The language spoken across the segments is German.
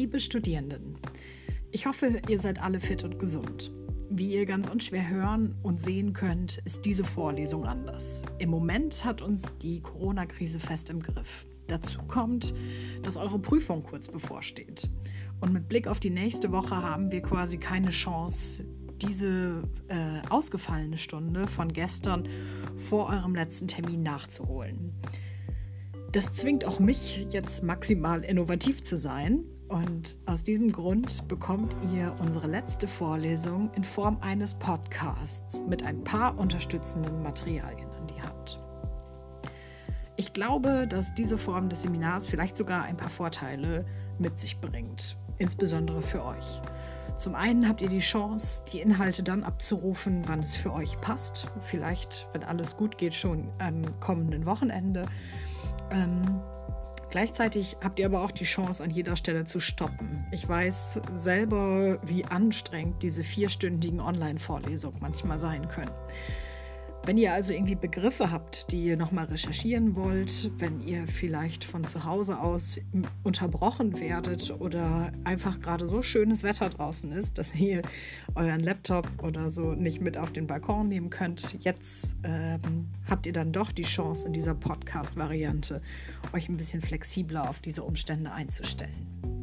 Liebe Studierenden, ich hoffe, ihr seid alle fit und gesund. Wie ihr ganz unschwer hören und sehen könnt, ist diese Vorlesung anders. Im Moment hat uns die Corona-Krise fest im Griff. Dazu kommt, dass eure Prüfung kurz bevorsteht. Und mit Blick auf die nächste Woche haben wir quasi keine Chance, diese äh, ausgefallene Stunde von gestern vor eurem letzten Termin nachzuholen. Das zwingt auch mich jetzt maximal innovativ zu sein und aus diesem Grund bekommt ihr unsere letzte Vorlesung in Form eines Podcasts mit ein paar unterstützenden Materialien an die Hand. Ich glaube, dass diese Form des Seminars vielleicht sogar ein paar Vorteile mit sich bringt, insbesondere für euch. Zum einen habt ihr die Chance, die Inhalte dann abzurufen, wann es für euch passt. Vielleicht, wenn alles gut geht, schon am kommenden Wochenende. Ähm, Gleichzeitig habt ihr aber auch die Chance, an jeder Stelle zu stoppen. Ich weiß selber, wie anstrengend diese vierstündigen Online-Vorlesungen manchmal sein können. Wenn ihr also irgendwie Begriffe habt, die ihr nochmal recherchieren wollt, wenn ihr vielleicht von zu Hause aus unterbrochen werdet oder einfach gerade so schönes Wetter draußen ist, dass ihr euren Laptop oder so nicht mit auf den Balkon nehmen könnt, jetzt ähm, habt ihr dann doch die Chance in dieser Podcast-Variante, euch ein bisschen flexibler auf diese Umstände einzustellen.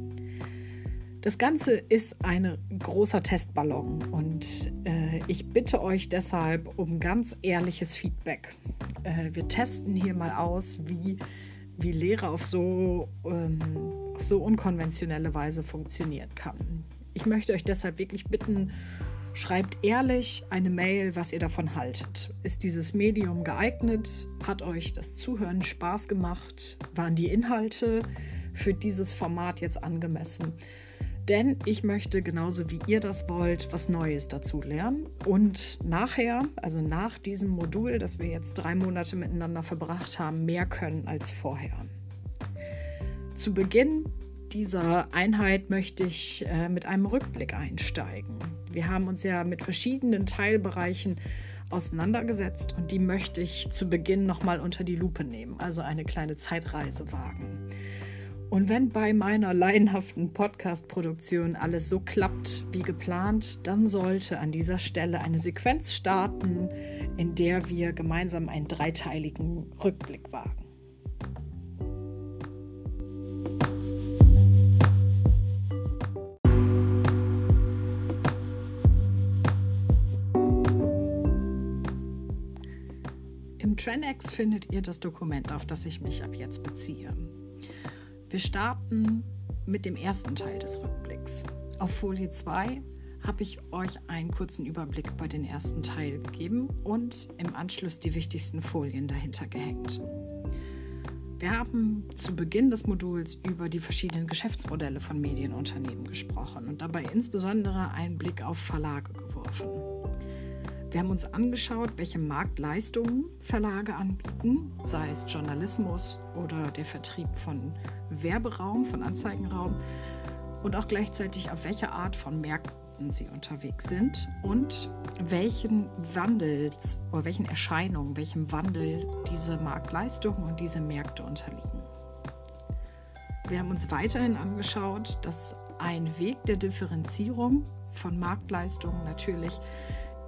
Das Ganze ist ein großer Testballon und äh, ich bitte euch deshalb um ganz ehrliches Feedback. Äh, wir testen hier mal aus, wie, wie Lehre auf so, ähm, auf so unkonventionelle Weise funktionieren kann. Ich möchte euch deshalb wirklich bitten, schreibt ehrlich eine Mail, was ihr davon haltet. Ist dieses Medium geeignet? Hat euch das Zuhören Spaß gemacht? Waren die Inhalte für dieses Format jetzt angemessen? Denn ich möchte genauso wie ihr das wollt, was Neues dazu lernen. Und nachher, also nach diesem Modul, das wir jetzt drei Monate miteinander verbracht haben, mehr können als vorher. Zu Beginn dieser Einheit möchte ich äh, mit einem Rückblick einsteigen. Wir haben uns ja mit verschiedenen Teilbereichen auseinandergesetzt und die möchte ich zu Beginn nochmal unter die Lupe nehmen, also eine kleine Zeitreise wagen. Und wenn bei meiner laienhaften Podcast-Produktion alles so klappt wie geplant, dann sollte an dieser Stelle eine Sequenz starten, in der wir gemeinsam einen dreiteiligen Rückblick wagen. Im Trenex findet ihr das Dokument, auf das ich mich ab jetzt beziehe. Wir starten mit dem ersten Teil des Rückblicks. Auf Folie 2 habe ich euch einen kurzen Überblick über den ersten Teil gegeben und im Anschluss die wichtigsten Folien dahinter gehängt. Wir haben zu Beginn des Moduls über die verschiedenen Geschäftsmodelle von Medienunternehmen gesprochen und dabei insbesondere einen Blick auf Verlage geworfen. Wir haben uns angeschaut, welche Marktleistungen Verlage anbieten, sei es Journalismus oder der Vertrieb von Werberaum, von Anzeigenraum und auch gleichzeitig auf welche Art von Märkten sie unterwegs sind und welchen Wandels oder welchen Erscheinungen, welchem Wandel diese Marktleistungen und diese Märkte unterliegen. Wir haben uns weiterhin angeschaut, dass ein Weg der Differenzierung von Marktleistungen natürlich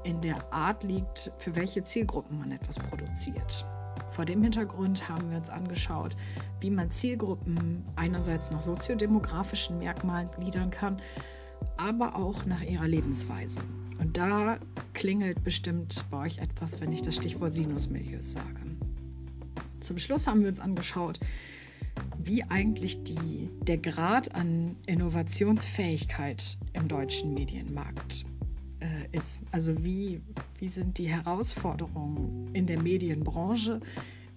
in der Art liegt, für welche Zielgruppen man etwas produziert. Vor dem Hintergrund haben wir uns angeschaut, wie man Zielgruppen einerseits nach soziodemografischen Merkmalen gliedern kann, aber auch nach ihrer Lebensweise. Und da klingelt bestimmt bei euch etwas, wenn ich das Stichwort Sinusmilieus sage. Zum Schluss haben wir uns angeschaut, wie eigentlich die, der Grad an Innovationsfähigkeit im deutschen Medienmarkt äh, ist. Also wie, wie sind die Herausforderungen in der Medienbranche?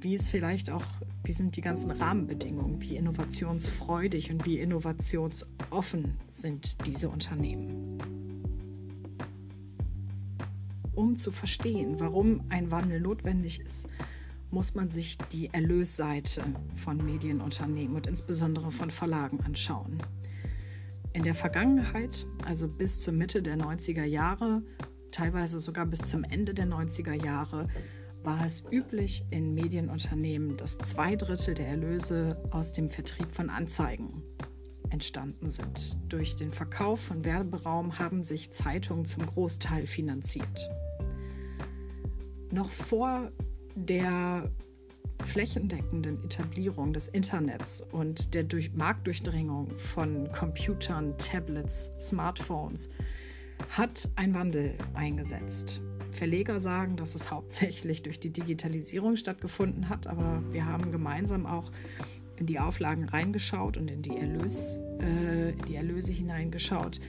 Wie ist vielleicht auch, wie sind die ganzen Rahmenbedingungen? Wie innovationsfreudig und wie innovationsoffen sind diese Unternehmen? Um zu verstehen, warum ein Wandel notwendig ist, muss man sich die Erlösseite von Medienunternehmen und insbesondere von Verlagen anschauen. In der Vergangenheit, also bis zur Mitte der 90er Jahre, teilweise sogar bis zum Ende der 90er Jahre, war es üblich in Medienunternehmen, dass zwei Drittel der Erlöse aus dem Vertrieb von Anzeigen entstanden sind. Durch den Verkauf von Werberaum haben sich Zeitungen zum Großteil finanziert. Noch vor der flächendeckenden Etablierung des Internets und der durch Marktdurchdringung von Computern, Tablets, Smartphones hat ein Wandel eingesetzt. Verleger sagen, dass es hauptsächlich durch die Digitalisierung stattgefunden hat, aber wir haben gemeinsam auch in die Auflagen reingeschaut und in die, Erlös, äh, die Erlöse hineingeschaut.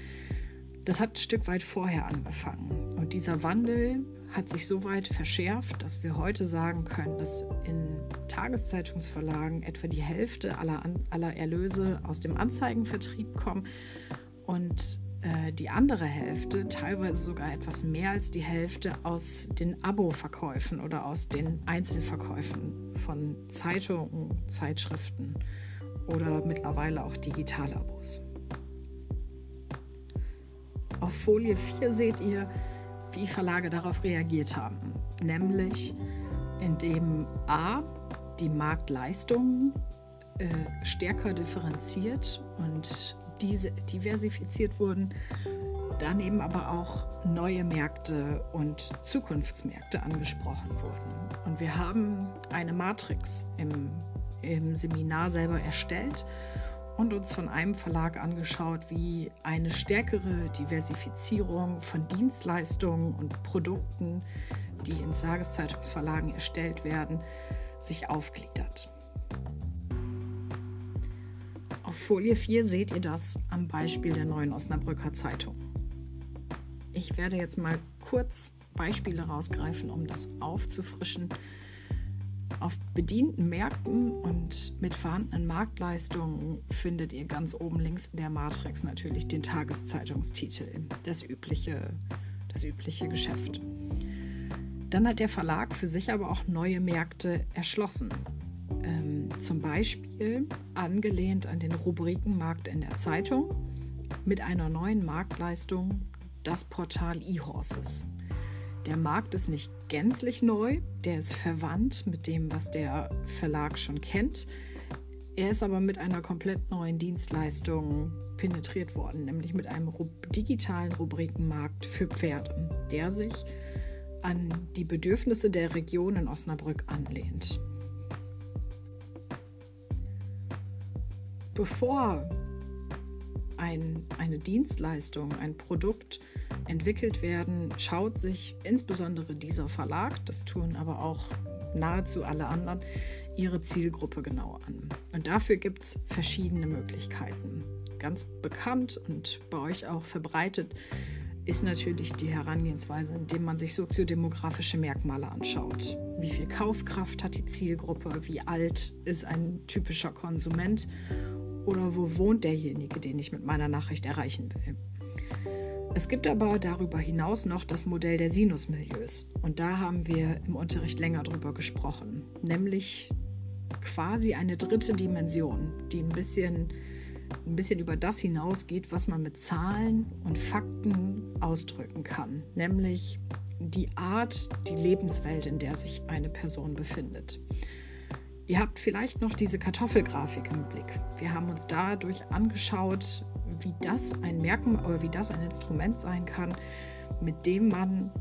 Das hat ein Stück weit vorher angefangen. Und dieser Wandel hat sich so weit verschärft, dass wir heute sagen können, dass in Tageszeitungsverlagen etwa die Hälfte aller, aller Erlöse aus dem Anzeigenvertrieb kommen und äh, die andere Hälfte, teilweise sogar etwas mehr als die Hälfte, aus den Abo-Verkäufen oder aus den Einzelverkäufen von Zeitungen, Zeitschriften oder mittlerweile auch Digitalabos. Auf Folie 4 seht ihr, wie Verlage darauf reagiert haben, nämlich indem a die Marktleistungen äh, stärker differenziert und diese diversifiziert wurden, daneben aber auch neue Märkte und Zukunftsmärkte angesprochen wurden. Und wir haben eine Matrix im, im Seminar selber erstellt und uns von einem Verlag angeschaut, wie eine stärkere Diversifizierung von Dienstleistungen und Produkten, die in Tageszeitungsverlagen erstellt werden, sich aufgliedert. Auf Folie 4 seht ihr das am Beispiel der neuen Osnabrücker Zeitung. Ich werde jetzt mal kurz Beispiele rausgreifen, um das aufzufrischen. Auf bedienten Märkten und mit vorhandenen Marktleistungen findet ihr ganz oben links in der Matrix natürlich den Tageszeitungstitel, das übliche, das übliche Geschäft. Dann hat der Verlag für sich aber auch neue Märkte erschlossen. Ähm, zum Beispiel angelehnt an den Rubrikenmarkt in der Zeitung mit einer neuen Marktleistung, das Portal eHorses. Der Markt ist nicht gänzlich neu, der ist verwandt mit dem, was der Verlag schon kennt. Er ist aber mit einer komplett neuen Dienstleistung penetriert worden, nämlich mit einem digitalen Rubrikenmarkt für Pferde, der sich an die Bedürfnisse der Region in Osnabrück anlehnt. Bevor ein, eine Dienstleistung, ein Produkt entwickelt werden, schaut sich insbesondere dieser Verlag, das tun aber auch nahezu alle anderen, ihre Zielgruppe genau an. Und dafür gibt es verschiedene Möglichkeiten. Ganz bekannt und bei euch auch verbreitet ist natürlich die Herangehensweise, indem man sich soziodemografische Merkmale anschaut. Wie viel Kaufkraft hat die Zielgruppe? Wie alt ist ein typischer Konsument? Oder wo wohnt derjenige, den ich mit meiner Nachricht erreichen will? Es gibt aber darüber hinaus noch das Modell der Sinusmilieus. Und da haben wir im Unterricht länger drüber gesprochen. Nämlich quasi eine dritte Dimension, die ein bisschen ein bisschen über das hinausgeht, was man mit Zahlen und Fakten ausdrücken kann, nämlich die Art, die Lebenswelt, in der sich eine Person befindet. Ihr habt vielleicht noch diese Kartoffelgrafik im Blick. Wir haben uns dadurch angeschaut, wie das ein Merkmal oder wie das ein Instrument sein kann, mit dem man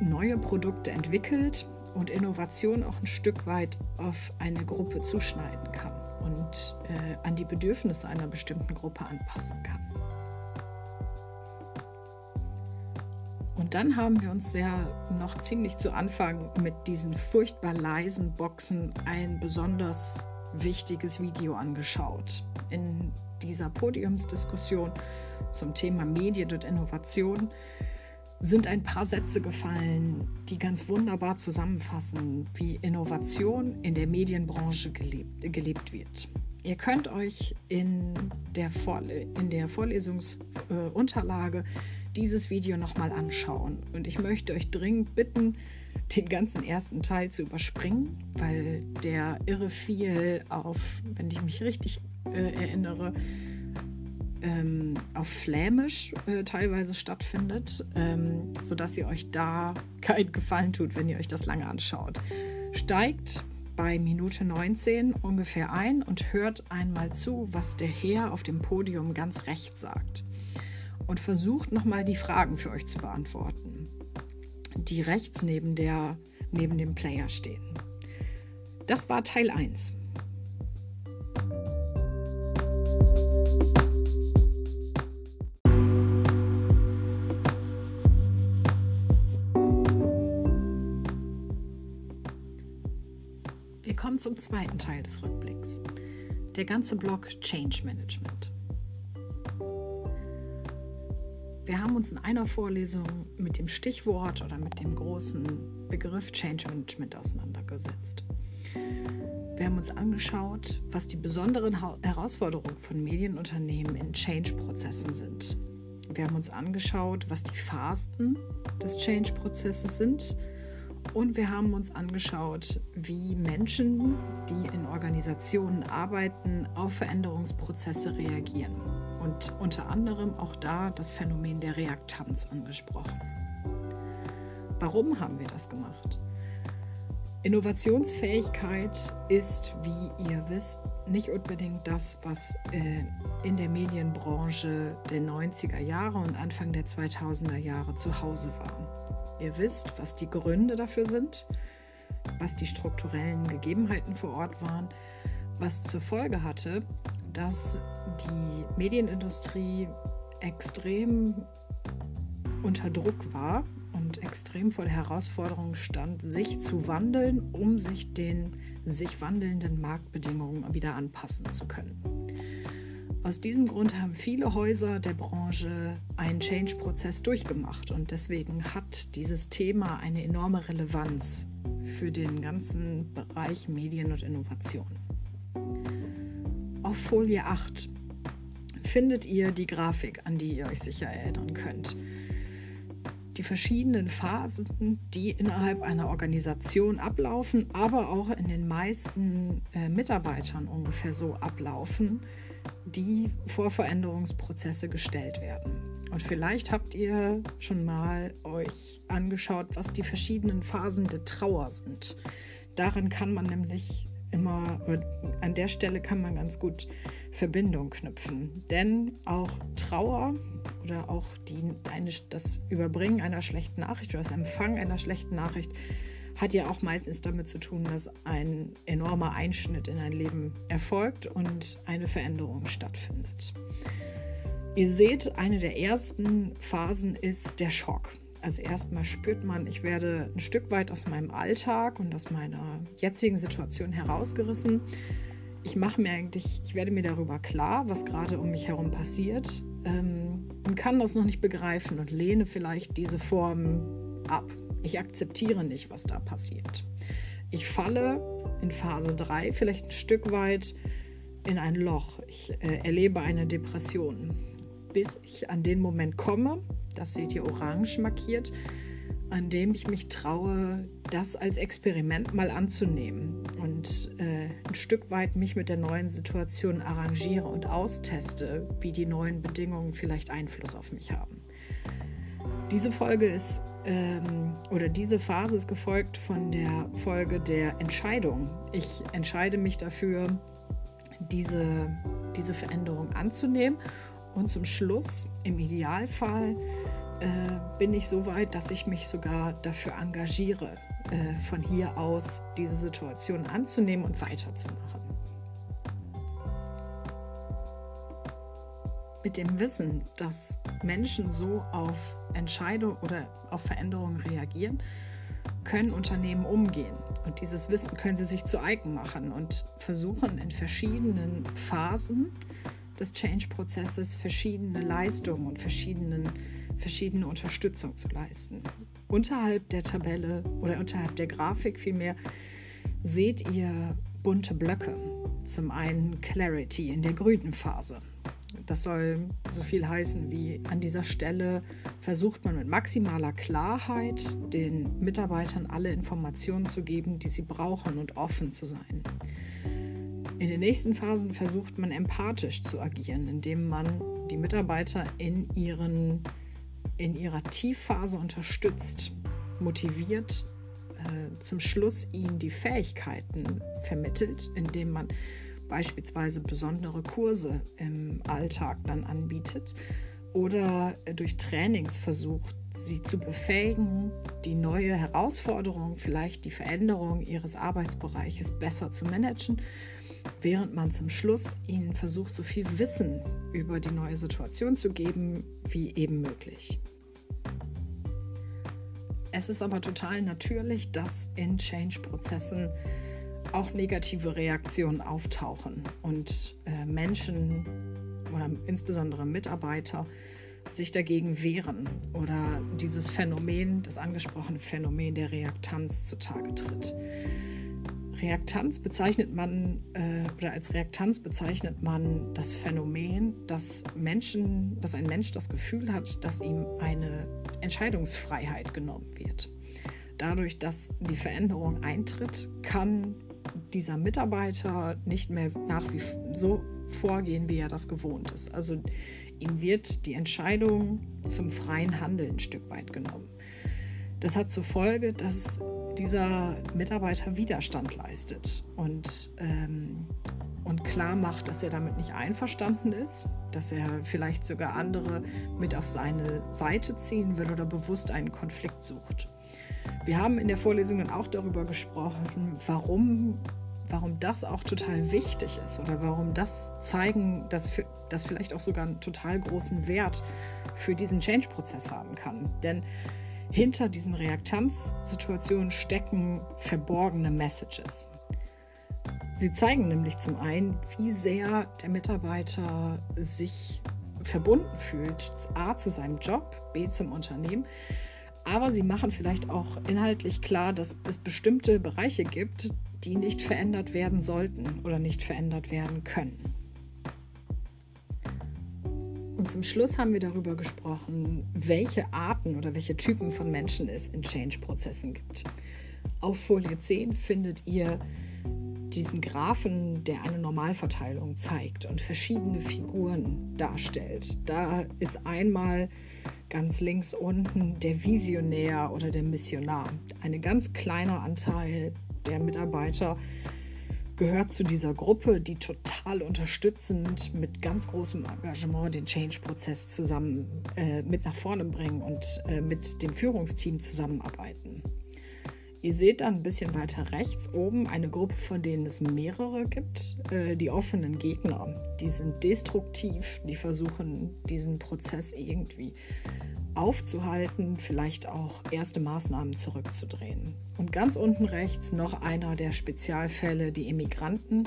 neue Produkte entwickelt und Innovation auch ein Stück weit auf eine Gruppe zuschneiden kann und äh, an die Bedürfnisse einer bestimmten Gruppe anpassen kann. Und dann haben wir uns ja noch ziemlich zu Anfang mit diesen furchtbar leisen Boxen ein besonders wichtiges Video angeschaut. In dieser Podiumsdiskussion zum Thema Medien und Innovation sind ein paar Sätze gefallen, die ganz wunderbar zusammenfassen, wie Innovation in der Medienbranche gelebt, gelebt wird. Ihr könnt euch in der, Vorle in der Vorlesungsunterlage äh, dieses Video nochmal anschauen. Und ich möchte euch dringend bitten, den ganzen ersten Teil zu überspringen, weil der irre viel auf, wenn ich mich richtig äh, erinnere, ähm, auf Flämisch äh, teilweise stattfindet, ähm, sodass ihr euch da keinen Gefallen tut, wenn ihr euch das lange anschaut. Steigt bei Minute 19 ungefähr ein und hört einmal zu, was der Herr auf dem Podium ganz rechts sagt. Und versucht nochmal die Fragen für euch zu beantworten, die rechts neben, der, neben dem Player stehen. Das war Teil 1. kommen zum zweiten Teil des Rückblicks. Der ganze Block Change Management. Wir haben uns in einer Vorlesung mit dem Stichwort oder mit dem großen Begriff Change Management auseinandergesetzt. Wir haben uns angeschaut, was die besonderen Herausforderungen von Medienunternehmen in Change-Prozessen sind. Wir haben uns angeschaut, was die Phasen des Change-Prozesses sind und wir haben uns angeschaut, wie Menschen, die in Organisationen arbeiten, auf Veränderungsprozesse reagieren. Und unter anderem auch da das Phänomen der Reaktanz angesprochen. Warum haben wir das gemacht? Innovationsfähigkeit ist, wie ihr wisst, nicht unbedingt das, was äh, in der Medienbranche der 90er Jahre und Anfang der 2000er Jahre zu Hause war. Ihr wisst, was die Gründe dafür sind, was die strukturellen Gegebenheiten vor Ort waren, was zur Folge hatte, dass die Medienindustrie extrem unter Druck war und extrem vor der Herausforderung stand, sich zu wandeln, um sich den sich wandelnden Marktbedingungen wieder anpassen zu können. Aus diesem Grund haben viele Häuser der Branche einen Change-Prozess durchgemacht und deswegen hat dieses Thema eine enorme Relevanz für den ganzen Bereich Medien und Innovation. Auf Folie 8 findet ihr die Grafik, an die ihr euch sicher erinnern könnt. Die verschiedenen Phasen, die innerhalb einer Organisation ablaufen, aber auch in den meisten äh, Mitarbeitern ungefähr so ablaufen, die vor Veränderungsprozesse gestellt werden. Und vielleicht habt ihr schon mal euch angeschaut, was die verschiedenen Phasen der Trauer sind. Daran kann man nämlich immer, an der Stelle kann man ganz gut Verbindung knüpfen. Denn auch Trauer oder auch die, eine, das Überbringen einer schlechten Nachricht oder das Empfangen einer schlechten Nachricht hat ja auch meistens damit zu tun, dass ein enormer Einschnitt in ein Leben erfolgt und eine Veränderung stattfindet. Ihr seht, eine der ersten Phasen ist der Schock. Also erstmal spürt man, ich werde ein Stück weit aus meinem Alltag und aus meiner jetzigen Situation herausgerissen. Ich mache mir eigentlich, ich werde mir darüber klar, was gerade um mich herum passiert ähm, und kann das noch nicht begreifen und lehne vielleicht diese Form ab. Ich akzeptiere nicht, was da passiert. Ich falle in Phase 3 vielleicht ein Stück weit in ein Loch. Ich äh, erlebe eine Depression, bis ich an den Moment komme, das seht ihr orange markiert, an dem ich mich traue, das als Experiment mal anzunehmen und äh, ein Stück weit mich mit der neuen Situation arrangiere und austeste, wie die neuen Bedingungen vielleicht Einfluss auf mich haben. Diese Folge ist ähm, oder diese Phase ist gefolgt von der Folge der Entscheidung. Ich entscheide mich dafür, diese, diese Veränderung anzunehmen und zum Schluss, im Idealfall, äh, bin ich so weit, dass ich mich sogar dafür engagiere, äh, von hier aus diese Situation anzunehmen und weiterzumachen. Mit dem Wissen, dass Menschen so auf Entscheidungen oder auf Veränderungen reagieren, können Unternehmen umgehen. Und dieses Wissen können sie sich zu eigen machen und versuchen in verschiedenen Phasen des Change-Prozesses verschiedene Leistungen und verschiedenen, verschiedene Unterstützung zu leisten. Unterhalb der Tabelle oder unterhalb der Grafik vielmehr seht ihr bunte Blöcke. Zum einen Clarity in der grünen Phase. Das soll so viel heißen wie an dieser Stelle versucht man mit maximaler Klarheit den Mitarbeitern alle Informationen zu geben, die sie brauchen und offen zu sein. In den nächsten Phasen versucht man empathisch zu agieren, indem man die Mitarbeiter in, ihren, in ihrer Tiefphase unterstützt, motiviert äh, zum Schluss ihnen die Fähigkeiten vermittelt, indem man beispielsweise besondere Kurse im Alltag dann anbietet oder durch Trainings versucht, sie zu befähigen, die neue Herausforderung, vielleicht die Veränderung ihres Arbeitsbereiches besser zu managen, während man zum Schluss ihnen versucht, so viel Wissen über die neue Situation zu geben, wie eben möglich. Es ist aber total natürlich, dass in Change-Prozessen auch negative Reaktionen auftauchen und äh, Menschen oder insbesondere Mitarbeiter sich dagegen wehren oder dieses Phänomen, das angesprochene Phänomen der Reaktanz zutage tritt. Reaktanz bezeichnet man äh, oder als Reaktanz bezeichnet man das Phänomen, dass Menschen, dass ein Mensch das Gefühl hat, dass ihm eine Entscheidungsfreiheit genommen wird. Dadurch, dass die Veränderung eintritt, kann dieser Mitarbeiter nicht mehr nach wie so vorgehen, wie er das gewohnt ist. Also ihm wird die Entscheidung zum freien Handeln ein Stück weit genommen. Das hat zur Folge, dass dieser Mitarbeiter Widerstand leistet und, ähm, und klar macht, dass er damit nicht einverstanden ist, dass er vielleicht sogar andere mit auf seine Seite ziehen will oder bewusst einen Konflikt sucht. Wir haben in der Vorlesung dann auch darüber gesprochen, warum, warum das auch total wichtig ist oder warum das zeigen, dass das vielleicht auch sogar einen total großen Wert für diesen Change-Prozess haben kann. Denn hinter diesen Reaktanzsituationen stecken verborgene Messages. Sie zeigen nämlich zum einen, wie sehr der Mitarbeiter sich verbunden fühlt, a zu seinem Job, b zum Unternehmen, aber sie machen vielleicht auch inhaltlich klar, dass es bestimmte Bereiche gibt, die nicht verändert werden sollten oder nicht verändert werden können. Und zum Schluss haben wir darüber gesprochen, welche Arten oder welche Typen von Menschen es in Change-Prozessen gibt. Auf Folie 10 findet ihr diesen Graphen, der eine Normalverteilung zeigt und verschiedene Figuren darstellt. Da ist einmal ganz links unten der Visionär oder der Missionar. Ein ganz kleiner Anteil der Mitarbeiter gehört zu dieser Gruppe, die total unterstützend mit ganz großem Engagement den Change-Prozess zusammen äh, mit nach vorne bringen und äh, mit dem Führungsteam zusammenarbeiten. Ihr seht dann ein bisschen weiter rechts oben eine Gruppe, von denen es mehrere gibt. Äh, die offenen Gegner, die sind destruktiv, die versuchen diesen Prozess irgendwie aufzuhalten, vielleicht auch erste Maßnahmen zurückzudrehen. Und ganz unten rechts noch einer der Spezialfälle, die Immigranten.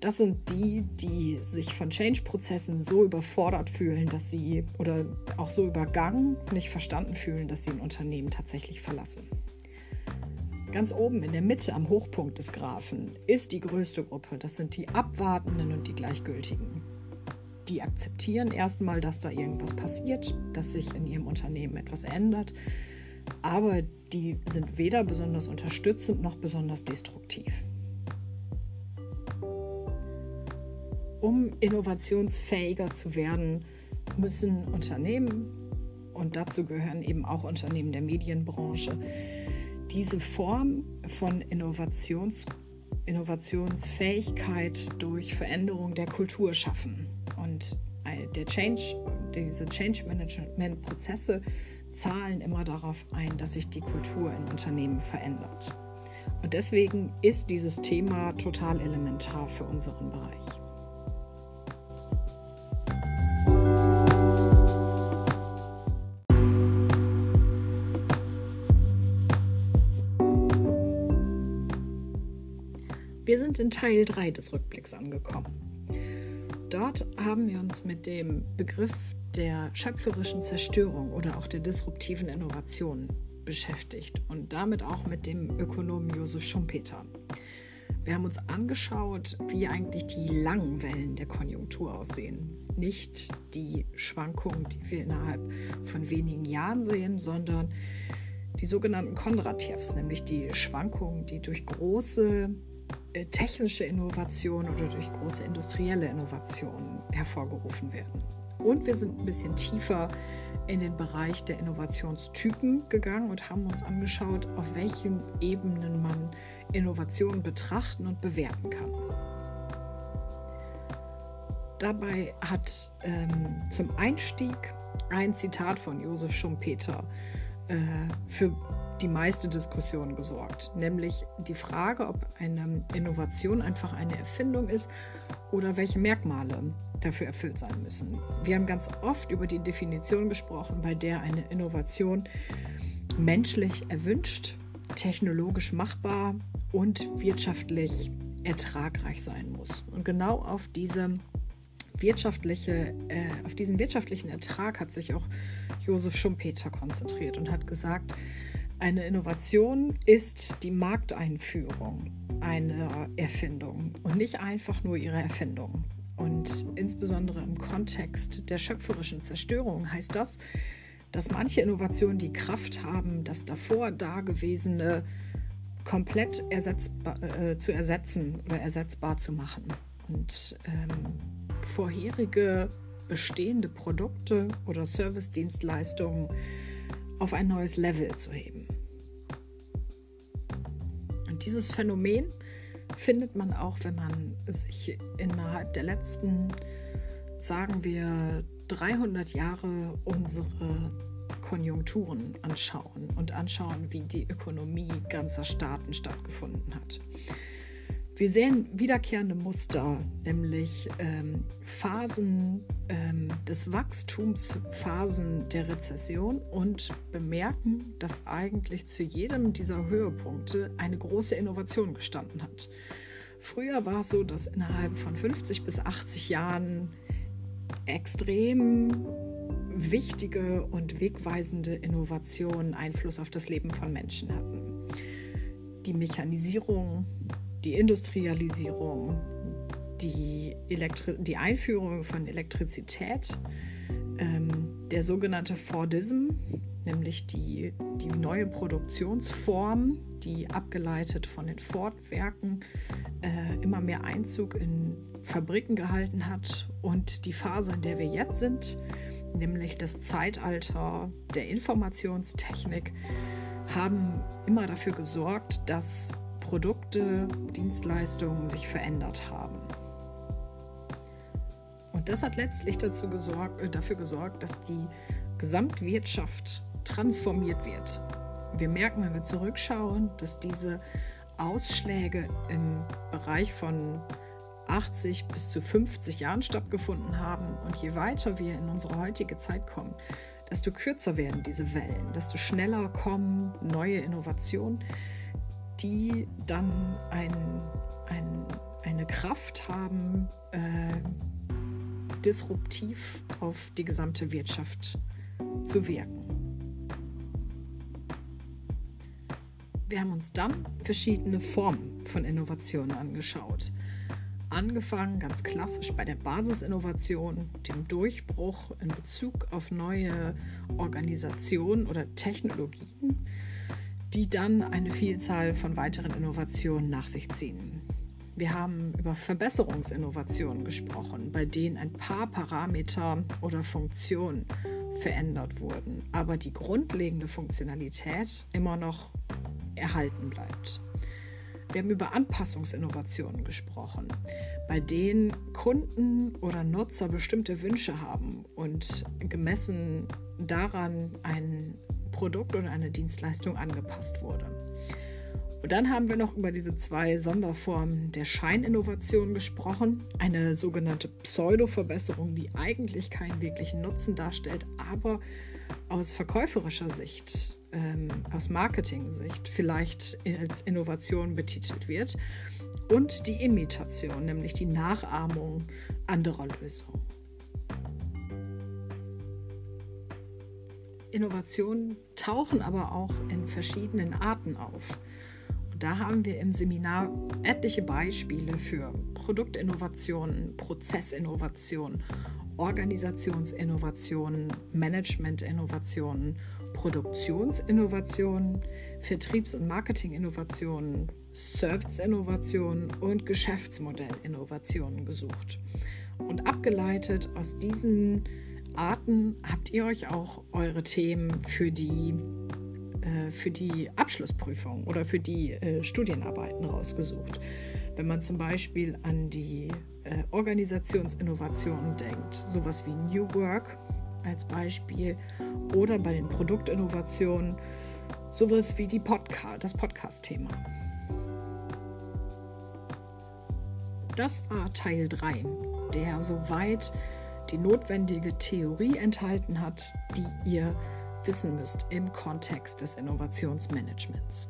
Das sind die, die sich von Change-Prozessen so überfordert fühlen, dass sie oder auch so übergangen, nicht verstanden fühlen, dass sie ein Unternehmen tatsächlich verlassen. Ganz oben in der Mitte am Hochpunkt des Graphen ist die größte Gruppe. Das sind die Abwartenden und die Gleichgültigen. Die akzeptieren erstmal, dass da irgendwas passiert, dass sich in ihrem Unternehmen etwas ändert, aber die sind weder besonders unterstützend noch besonders destruktiv. Um innovationsfähiger zu werden, müssen Unternehmen, und dazu gehören eben auch Unternehmen der Medienbranche, diese Form von Innovations, Innovationsfähigkeit durch Veränderung der Kultur schaffen. Und der Change, diese Change Management Prozesse zahlen immer darauf ein, dass sich die Kultur in Unternehmen verändert. Und deswegen ist dieses Thema total elementar für unseren Bereich. Wir sind in Teil 3 des Rückblicks angekommen. Dort haben wir uns mit dem Begriff der schöpferischen Zerstörung oder auch der disruptiven Innovation beschäftigt und damit auch mit dem Ökonomen Josef Schumpeter. Wir haben uns angeschaut, wie eigentlich die langen Wellen der Konjunktur aussehen. Nicht die Schwankungen, die wir innerhalb von wenigen Jahren sehen, sondern die sogenannten Kondratjevs, nämlich die Schwankungen, die durch große technische Innovation oder durch große industrielle Innovationen hervorgerufen werden. Und wir sind ein bisschen tiefer in den Bereich der Innovationstypen gegangen und haben uns angeschaut, auf welchen Ebenen man Innovationen betrachten und bewerten kann. Dabei hat ähm, zum Einstieg ein Zitat von Josef Schumpeter äh, für die meiste Diskussion gesorgt, nämlich die Frage, ob eine Innovation einfach eine Erfindung ist oder welche Merkmale dafür erfüllt sein müssen. Wir haben ganz oft über die Definition gesprochen, bei der eine Innovation menschlich erwünscht, technologisch machbar und wirtschaftlich ertragreich sein muss. Und genau auf diese wirtschaftliche, äh, auf diesen wirtschaftlichen Ertrag hat sich auch Josef Schumpeter konzentriert und hat gesagt, eine Innovation ist die Markteinführung einer Erfindung und nicht einfach nur ihre Erfindung. Und insbesondere im Kontext der schöpferischen Zerstörung heißt das, dass manche Innovationen die Kraft haben, das davor Dagewesene komplett ersetzbar, äh, zu ersetzen oder ersetzbar zu machen. Und ähm, vorherige bestehende Produkte oder Service-Dienstleistungen auf ein neues Level zu heben. Dieses Phänomen findet man auch, wenn man sich innerhalb der letzten, sagen wir, 300 Jahre unsere Konjunkturen anschauen und anschauen, wie die Ökonomie ganzer Staaten stattgefunden hat. Wir sehen wiederkehrende Muster, nämlich ähm, Phasen ähm, des Wachstums, Phasen der Rezession und bemerken, dass eigentlich zu jedem dieser Höhepunkte eine große Innovation gestanden hat. Früher war es so, dass innerhalb von 50 bis 80 Jahren extrem wichtige und wegweisende Innovationen Einfluss auf das Leben von Menschen hatten. Die Mechanisierung, die Industrialisierung, die, Elektri die Einführung von Elektrizität, ähm, der sogenannte Fordism, nämlich die, die neue Produktionsform, die abgeleitet von den Fordwerken äh, immer mehr Einzug in Fabriken gehalten hat und die Phase, in der wir jetzt sind, nämlich das Zeitalter der Informationstechnik, haben immer dafür gesorgt, dass Produkte, Dienstleistungen sich verändert haben. Und das hat letztlich gesorgt, äh, dafür gesorgt, dass die Gesamtwirtschaft transformiert wird. Wir merken, wenn wir zurückschauen, dass diese Ausschläge im Bereich von 80 bis zu 50 Jahren stattgefunden haben. Und je weiter wir in unsere heutige Zeit kommen, desto kürzer werden diese Wellen, desto schneller kommen neue Innovationen, die dann ein, ein, eine Kraft haben, äh, disruptiv auf die gesamte Wirtschaft zu wirken. Wir haben uns dann verschiedene Formen von Innovationen angeschaut. Angefangen ganz klassisch bei der Basisinnovation, dem Durchbruch in Bezug auf neue Organisationen oder Technologien, die dann eine Vielzahl von weiteren Innovationen nach sich ziehen. Wir haben über Verbesserungsinnovationen gesprochen, bei denen ein paar Parameter oder Funktionen verändert wurden, aber die grundlegende Funktionalität immer noch erhalten bleibt. Wir haben über Anpassungsinnovationen gesprochen, bei denen Kunden oder Nutzer bestimmte Wünsche haben und gemessen daran ein Produkt oder eine Dienstleistung angepasst wurde. Und dann haben wir noch über diese zwei Sonderformen der Scheininnovation gesprochen. Eine sogenannte Pseudo-Verbesserung, die eigentlich keinen wirklichen Nutzen darstellt, aber aus verkäuferischer Sicht, ähm, aus Marketing-Sicht vielleicht als Innovation betitelt wird. Und die Imitation, nämlich die Nachahmung anderer Lösungen. Innovationen tauchen aber auch in verschiedenen Arten auf. Da haben wir im Seminar etliche Beispiele für Produktinnovationen, Prozessinnovationen, Organisationsinnovationen, Managementinnovationen, Produktionsinnovationen, Vertriebs- und Marketinginnovationen, Serviceinnovationen und Geschäftsmodellinnovationen gesucht. Und abgeleitet aus diesen Arten habt ihr euch auch eure Themen für die, äh, für die Abschlussprüfung oder für die äh, Studienarbeiten rausgesucht. Wenn man zum Beispiel an die äh, Organisationsinnovationen denkt, sowas wie New Work als Beispiel oder bei den Produktinnovationen sowas wie die Podca das Podcast-Thema. Das war Teil 3, der soweit die notwendige Theorie enthalten hat, die ihr wissen müsst im Kontext des Innovationsmanagements.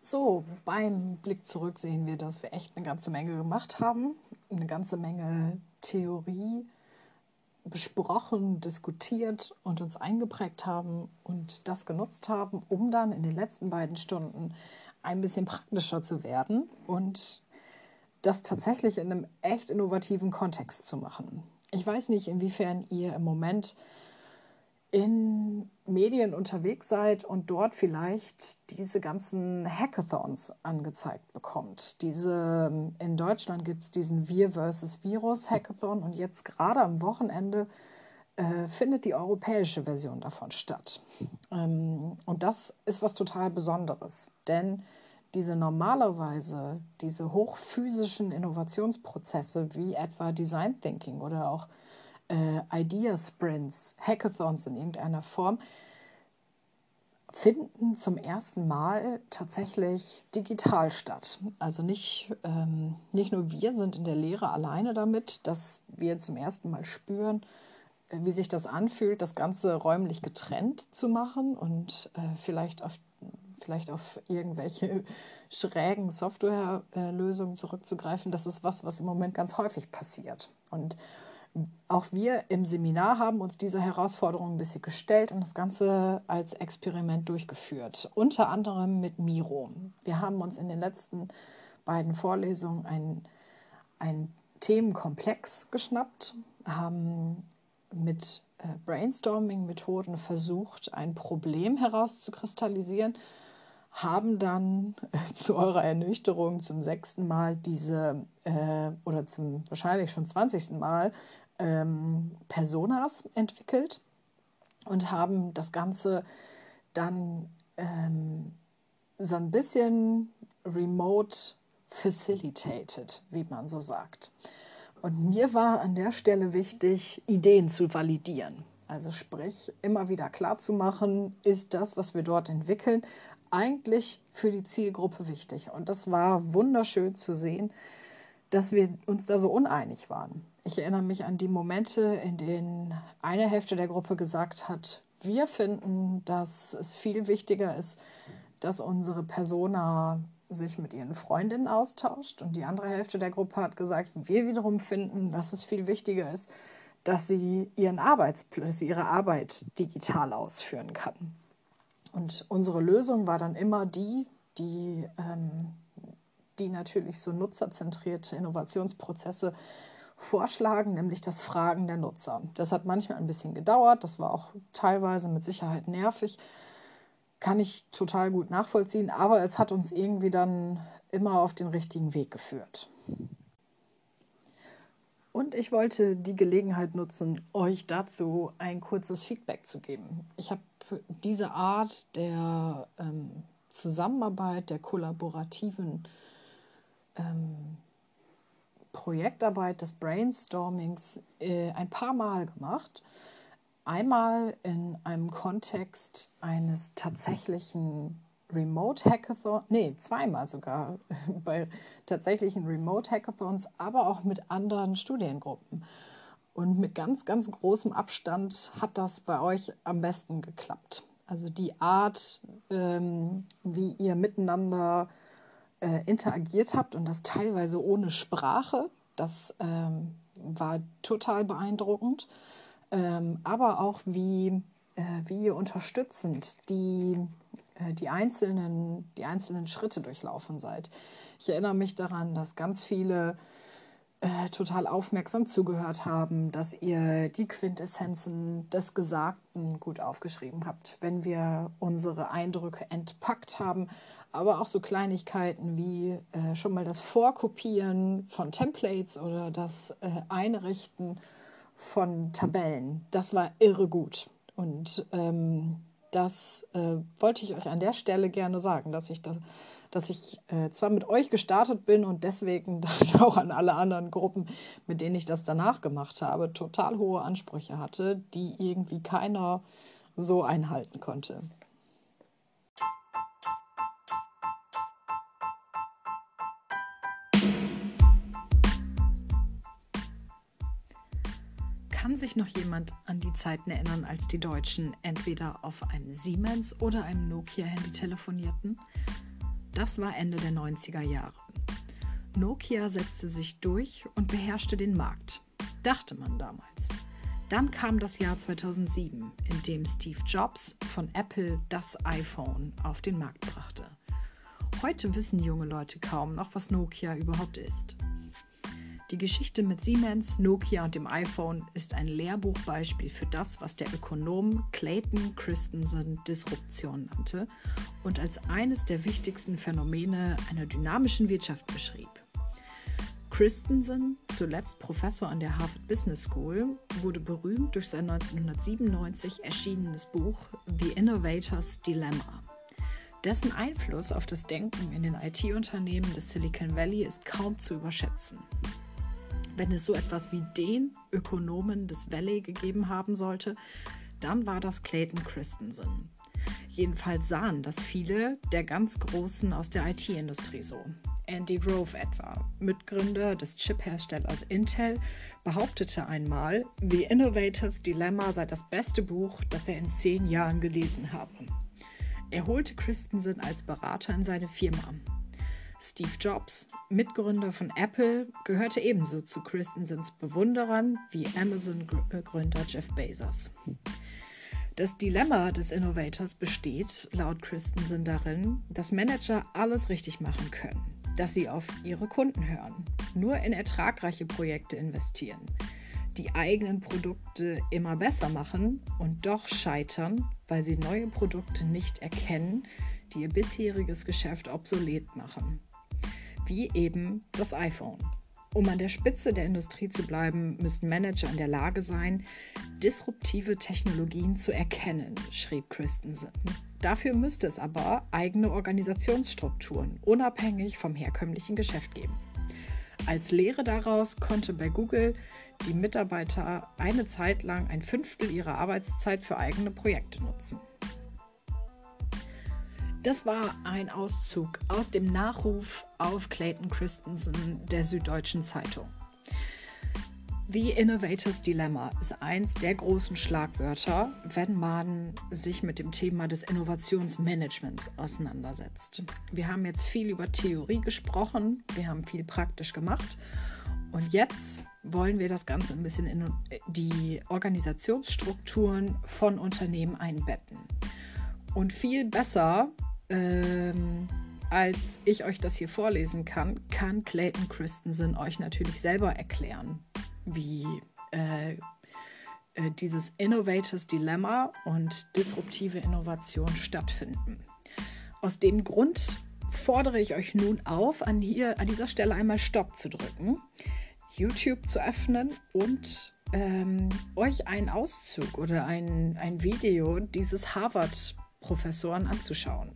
So, beim Blick zurück sehen wir, dass wir echt eine ganze Menge gemacht haben, eine ganze Menge Theorie besprochen, diskutiert und uns eingeprägt haben und das genutzt haben, um dann in den letzten beiden Stunden ein bisschen praktischer zu werden und das tatsächlich in einem echt innovativen Kontext zu machen. Ich weiß nicht, inwiefern ihr im Moment in Medien unterwegs seid und dort vielleicht diese ganzen Hackathons angezeigt bekommt. Diese, in Deutschland gibt es diesen Wir versus Virus Hackathon und jetzt gerade am Wochenende äh, findet die europäische Version davon statt. Ähm, und das ist was total Besonderes, denn diese normalerweise, diese hochphysischen Innovationsprozesse wie etwa Design Thinking oder auch äh, Idea-Sprints, Hackathons in irgendeiner Form, finden zum ersten Mal tatsächlich digital statt. Also nicht, ähm, nicht nur wir sind in der Lehre alleine damit, dass wir zum ersten Mal spüren, äh, wie sich das anfühlt, das Ganze räumlich getrennt zu machen und äh, vielleicht auf vielleicht auf irgendwelche schrägen Softwarelösungen zurückzugreifen. Das ist was, was im Moment ganz häufig passiert. Und auch wir im Seminar haben uns dieser Herausforderung ein bisschen gestellt und das Ganze als Experiment durchgeführt. Unter anderem mit Miro. Wir haben uns in den letzten beiden Vorlesungen einen Themenkomplex geschnappt, haben mit äh, Brainstorming-Methoden versucht, ein Problem herauszukristallisieren, haben dann äh, zu eurer Ernüchterung zum sechsten Mal diese äh, oder zum wahrscheinlich schon zwanzigsten Mal ähm, Personas entwickelt und haben das Ganze dann ähm, so ein bisschen remote facilitated, wie man so sagt. Und mir war an der Stelle wichtig, Ideen zu validieren. Also sprich, immer wieder klar zu machen, ist das, was wir dort entwickeln, eigentlich für die Zielgruppe wichtig. Und das war wunderschön zu sehen, dass wir uns da so uneinig waren. Ich erinnere mich an die Momente, in denen eine Hälfte der Gruppe gesagt hat, wir finden, dass es viel wichtiger ist, dass unsere Persona sich mit ihren Freundinnen austauscht. Und die andere Hälfte der Gruppe hat gesagt, wir wiederum finden, dass es viel wichtiger ist, dass sie ihren Arbeitsplatz, ihre Arbeit digital ausführen kann. Und unsere Lösung war dann immer die, die ähm, die natürlich so nutzerzentrierte Innovationsprozesse vorschlagen, nämlich das Fragen der Nutzer. Das hat manchmal ein bisschen gedauert, das war auch teilweise mit Sicherheit nervig, kann ich total gut nachvollziehen, aber es hat uns irgendwie dann immer auf den richtigen Weg geführt. Und ich wollte die Gelegenheit nutzen, euch dazu ein kurzes Feedback zu geben. Ich habe diese Art der ähm, Zusammenarbeit, der kollaborativen ähm, Projektarbeit des Brainstormings äh, ein paar Mal gemacht. Einmal in einem Kontext eines tatsächlichen Remote Hackathon, nee, zweimal sogar bei tatsächlichen Remote Hackathons, aber auch mit anderen Studiengruppen. Und mit ganz, ganz großem Abstand hat das bei euch am besten geklappt. Also die Art, ähm, wie ihr miteinander äh, interagiert habt und das teilweise ohne Sprache. Das ähm, war total beeindruckend. Ähm, aber auch wie, äh, wie ihr unterstützend die, äh, die, einzelnen, die einzelnen Schritte durchlaufen seid. Ich erinnere mich daran, dass ganz viele äh, total aufmerksam zugehört haben, dass ihr die Quintessenzen des Gesagten gut aufgeschrieben habt, wenn wir unsere Eindrücke entpackt haben, aber auch so Kleinigkeiten wie äh, schon mal das Vorkopieren von Templates oder das äh, Einrichten von Tabellen. Das war irre gut. Und ähm, das äh, wollte ich euch an der Stelle gerne sagen, dass ich das dass ich äh, zwar mit euch gestartet bin und deswegen dann auch an alle anderen Gruppen, mit denen ich das danach gemacht habe, total hohe Ansprüche hatte, die irgendwie keiner so einhalten konnte. Kann sich noch jemand an die Zeiten erinnern, als die Deutschen entweder auf einem Siemens oder einem Nokia-Handy telefonierten? Das war Ende der 90er Jahre. Nokia setzte sich durch und beherrschte den Markt, dachte man damals. Dann kam das Jahr 2007, in dem Steve Jobs von Apple das iPhone auf den Markt brachte. Heute wissen junge Leute kaum noch, was Nokia überhaupt ist. Die Geschichte mit Siemens, Nokia und dem iPhone ist ein Lehrbuchbeispiel für das, was der Ökonom Clayton Christensen Disruption nannte und als eines der wichtigsten Phänomene einer dynamischen Wirtschaft beschrieb. Christensen, zuletzt Professor an der Harvard Business School, wurde berühmt durch sein 1997 erschienenes Buch The Innovator's Dilemma. Dessen Einfluss auf das Denken in den IT-Unternehmen des Silicon Valley ist kaum zu überschätzen wenn es so etwas wie den Ökonomen des Valley gegeben haben sollte, dann war das Clayton Christensen. Jedenfalls sahen das viele der ganz Großen aus der IT-Industrie so. Andy Grove etwa, Mitgründer des Chip-Herstellers Intel, behauptete einmal, The Innovators Dilemma sei das beste Buch, das er in zehn Jahren gelesen habe. Er holte Christensen als Berater in seine Firma. Steve Jobs, Mitgründer von Apple, gehörte ebenso zu Christensens Bewunderern wie Amazon-Gründer Jeff Bezos. Das Dilemma des Innovators besteht, laut Christensen, darin, dass Manager alles richtig machen können, dass sie auf ihre Kunden hören, nur in ertragreiche Projekte investieren, die eigenen Produkte immer besser machen und doch scheitern, weil sie neue Produkte nicht erkennen, die ihr bisheriges Geschäft obsolet machen wie eben das iPhone. Um an der Spitze der Industrie zu bleiben, müssten Manager in der Lage sein, disruptive Technologien zu erkennen, schrieb Christensen. Dafür müsste es aber eigene Organisationsstrukturen unabhängig vom herkömmlichen Geschäft geben. Als Lehre daraus konnte bei Google die Mitarbeiter eine Zeit lang ein Fünftel ihrer Arbeitszeit für eigene Projekte nutzen. Das war ein Auszug aus dem Nachruf auf Clayton Christensen der Süddeutschen Zeitung. The Innovators Dilemma ist eins der großen Schlagwörter, wenn man sich mit dem Thema des Innovationsmanagements auseinandersetzt. Wir haben jetzt viel über Theorie gesprochen, wir haben viel praktisch gemacht und jetzt wollen wir das Ganze ein bisschen in die Organisationsstrukturen von Unternehmen einbetten. Und viel besser ähm, als ich euch das hier vorlesen kann, kann Clayton Christensen euch natürlich selber erklären, wie äh, äh, dieses Innovators Dilemma und disruptive Innovation stattfinden. Aus dem Grund fordere ich euch nun auf, an, hier, an dieser Stelle einmal Stopp zu drücken, YouTube zu öffnen und ähm, euch einen Auszug oder ein, ein Video dieses Harvard Professoren anzuschauen.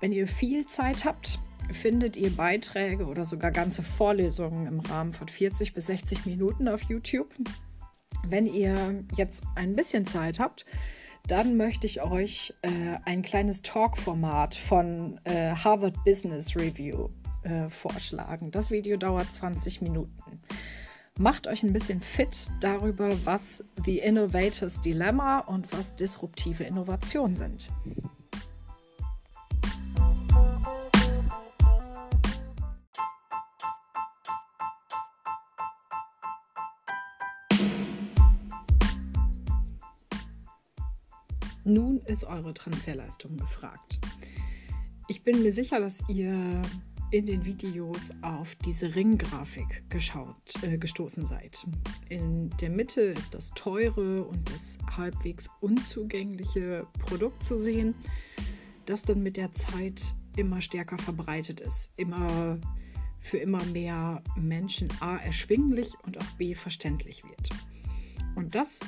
Wenn ihr viel Zeit habt, findet ihr Beiträge oder sogar ganze Vorlesungen im Rahmen von 40 bis 60 Minuten auf YouTube. Wenn ihr jetzt ein bisschen Zeit habt, dann möchte ich euch äh, ein kleines Talk-Format von äh, Harvard Business Review äh, vorschlagen. Das Video dauert 20 Minuten. Macht euch ein bisschen fit darüber, was The Innovators Dilemma und was disruptive Innovation sind. Nun ist eure Transferleistung gefragt. Ich bin mir sicher, dass ihr in den Videos auf diese Ringgrafik geschaut, äh, gestoßen seid. In der Mitte ist das teure und das halbwegs unzugängliche Produkt zu sehen, das dann mit der Zeit immer stärker verbreitet ist, immer für immer mehr Menschen A erschwinglich und auch B verständlich wird. Und das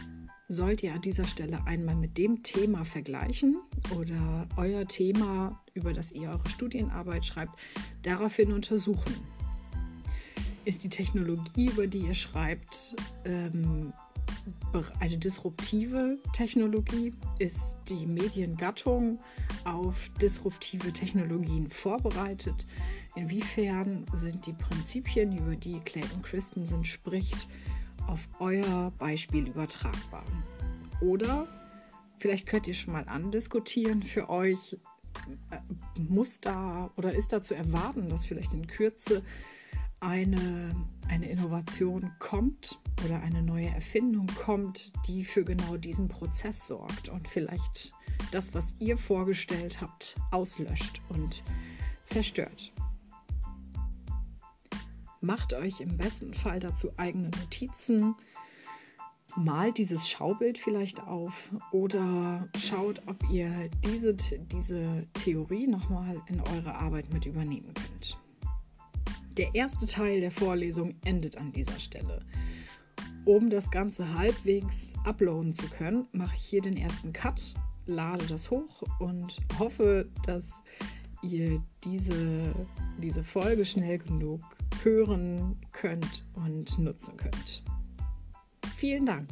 sollt ihr an dieser Stelle einmal mit dem Thema vergleichen oder euer Thema, über das ihr eure Studienarbeit schreibt, daraufhin untersuchen. Ist die Technologie, über die ihr schreibt, ähm, eine disruptive Technologie? Ist die Mediengattung auf disruptive Technologien vorbereitet? Inwiefern sind die Prinzipien, über die Clayton Christensen spricht, auf euer Beispiel übertragbar. Oder vielleicht könnt ihr schon mal andiskutieren für euch, äh, muss da oder ist da zu erwarten, dass vielleicht in Kürze eine, eine Innovation kommt oder eine neue Erfindung kommt, die für genau diesen Prozess sorgt und vielleicht das, was ihr vorgestellt habt, auslöscht und zerstört. Macht euch im besten Fall dazu eigene Notizen, malt dieses Schaubild vielleicht auf oder schaut, ob ihr diese, diese Theorie nochmal in eure Arbeit mit übernehmen könnt. Der erste Teil der Vorlesung endet an dieser Stelle. Um das Ganze halbwegs uploaden zu können, mache ich hier den ersten Cut, lade das hoch und hoffe, dass ihr diese, diese Folge schnell genug hören könnt und nutzen könnt. Vielen Dank.